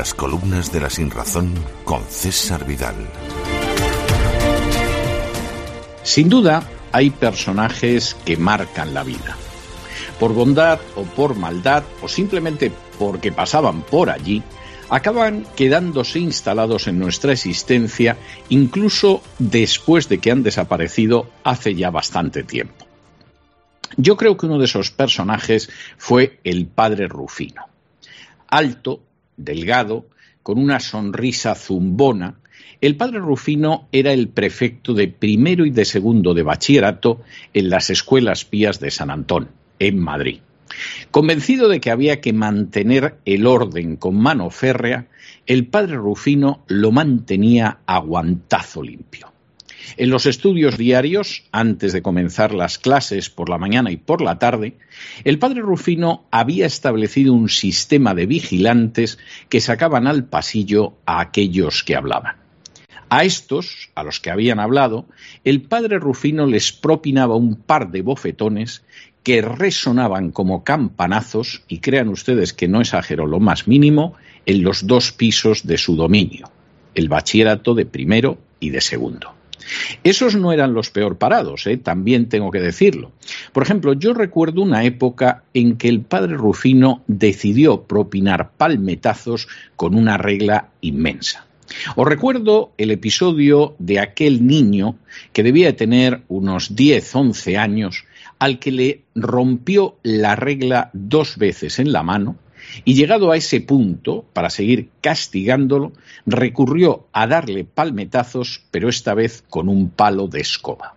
Crónicas de la Sinrazón con César Vidal. Sin duda, hay personajes que marcan la vida. Por bondad o por maldad o simplemente porque pasaban por allí, acaban quedándose instalados en nuestra existencia incluso después de que han desaparecido hace ya bastante tiempo. Yo creo que uno de esos personajes fue el padre Rufino. Alto, delgado, con una sonrisa zumbona, el padre Rufino era el prefecto de primero y de segundo de bachillerato en las escuelas pías de San Antón, en Madrid. Convencido de que había que mantener el orden con mano férrea, el padre Rufino lo mantenía aguantazo limpio. En los estudios diarios, antes de comenzar las clases por la mañana y por la tarde, el padre Rufino había establecido un sistema de vigilantes que sacaban al pasillo a aquellos que hablaban. A estos, a los que habían hablado, el padre Rufino les propinaba un par de bofetones que resonaban como campanazos, y crean ustedes que no exagero lo más mínimo, en los dos pisos de su dominio, el bachillerato de primero y de segundo. Esos no eran los peor parados, ¿eh? también tengo que decirlo. Por ejemplo, yo recuerdo una época en que el padre Rufino decidió propinar palmetazos con una regla inmensa. Os recuerdo el episodio de aquel niño que debía tener unos 10, 11 años, al que le rompió la regla dos veces en la mano, y llegado a ese punto, para seguir castigándolo, recurrió a darle palmetazos, pero esta vez con un palo de escoba.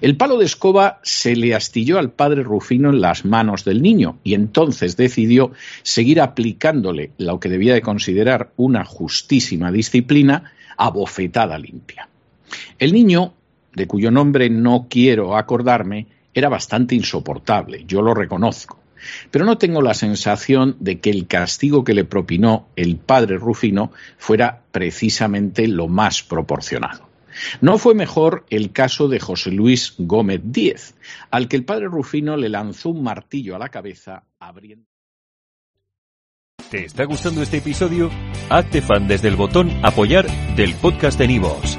El palo de escoba se le astilló al padre Rufino en las manos del niño y entonces decidió seguir aplicándole lo que debía de considerar una justísima disciplina a bofetada limpia. El niño, de cuyo nombre no quiero acordarme, era bastante insoportable, yo lo reconozco, pero no tengo la sensación de que el castigo que le propinó el padre Rufino fuera precisamente lo más proporcionado. No fue mejor el caso de José Luis Gómez Díez, al que el padre Rufino le lanzó un martillo a la cabeza abriendo. ¿Te está gustando este episodio? Hazte fan desde el botón Apoyar del podcast de Nivos.